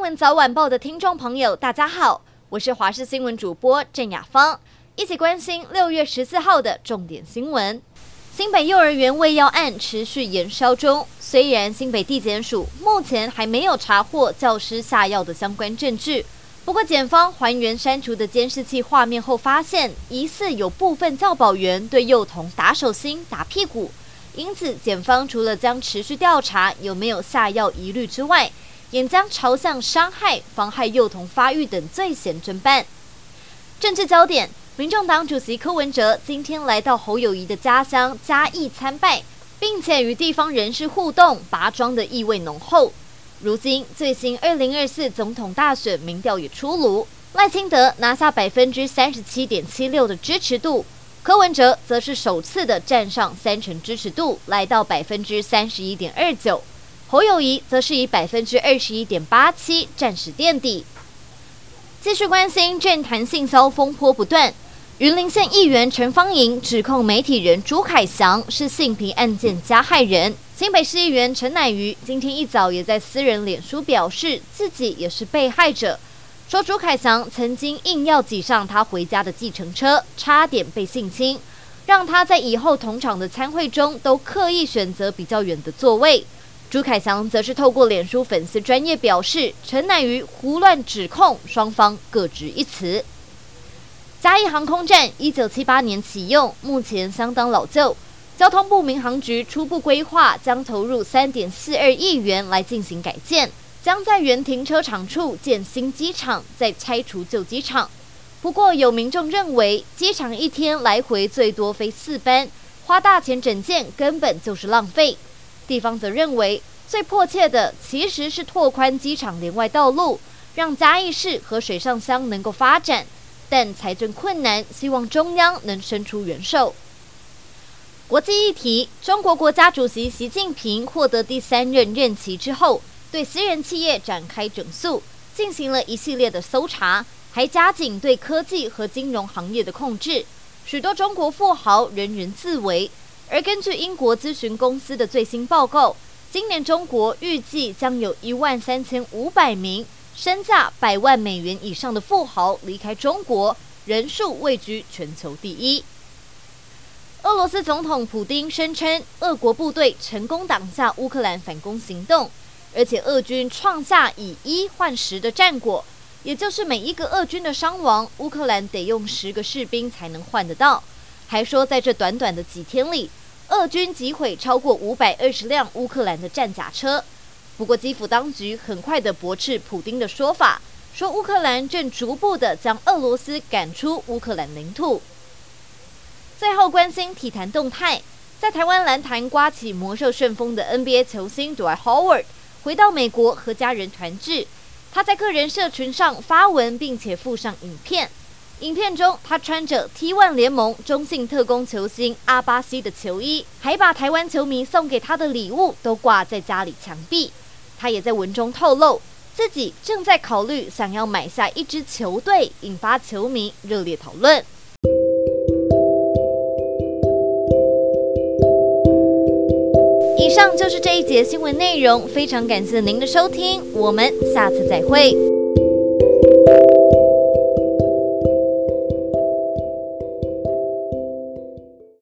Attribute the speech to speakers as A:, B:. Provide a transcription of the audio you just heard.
A: 闻早晚报的听众朋友，大家好，我是华视新闻主播郑雅芳，一起关心六月十四号的重点新闻。新北幼儿园喂药案持续延烧中，虽然新北地检署目前还没有查获教师下药的相关证据，不过检方还原删除的监视器画面后，发现疑似有部分教保员对幼童打手心、打屁股，因此检方除了将持续调查有没有下药疑虑之外，也将朝向伤害、妨害幼童发育等罪嫌侦办。政治焦点：民众党主席柯文哲今天来到侯友谊的家乡嘉义参拜，并且与地方人士互动，拔庄的意味浓厚。如今最新二零二四总统大选民调也出炉，赖清德拿下百分之三十七点七六的支持度，柯文哲则是首次的站上三成支持度，来到百分之三十一点二九。侯友谊则是以百分之二十一点八七暂时垫底。继续关心政坛性骚风波不断，云林县议员陈芳莹指控媒体人朱凯翔是性平案件加害人。新北市议员陈乃瑜今天一早也在私人脸书表示自己也是被害者，说朱凯翔曾经硬要挤上他回家的计程车，差点被性侵，让他在以后同场的参会中都刻意选择比较远的座位。朱凯翔则是透过脸书粉丝专页表示，陈乃瑜胡乱指控，双方各执一词。嘉义航空站一九七八年启用，目前相当老旧。交通部民航局初步规划将投入三点四二亿元来进行改建，将在原停车场处建新机场，再拆除旧机场。不过有民众认为，机场一天来回最多飞四班，花大钱整建根本就是浪费。地方则认为，最迫切的其实是拓宽机场连外道路，让嘉义市和水上乡能够发展。但财政困难，希望中央能伸出援手。国际议题：中国国家主席习近平获得第三任任期之后，对私人企业展开整肃，进行了一系列的搜查，还加紧对科技和金融行业的控制。许多中国富豪人人自危。而根据英国咨询公司的最新报告，今年中国预计将有一万三千五百名身价百万美元以上的富豪离开中国，人数位居全球第一。俄罗斯总统普丁声称，俄国部队成功挡下乌克兰反攻行动，而且俄军创下以一换十的战果，也就是每一个俄军的伤亡，乌克兰得用十个士兵才能换得到。还说，在这短短的几天里，俄军击毁超过五百二十辆乌克兰的战甲车。不过，基辅当局很快的驳斥普丁的说法，说乌克兰正逐步的将俄罗斯赶出乌克兰领土。最后，关心体坛动态，在台湾篮坛刮起魔兽旋风的 NBA 球星 Dwight Howard 回到美国和家人团聚，他在个人社群上发文，并且附上影片。影片中，他穿着 T1 联盟中信特工球星阿巴西的球衣，还把台湾球迷送给他的礼物都挂在家里墙壁。他也在文中透露，自己正在考虑想要买下一支球队，引发球迷热烈讨论。以上就是这一节新闻内容，非常感谢您的收听，我们下次再会。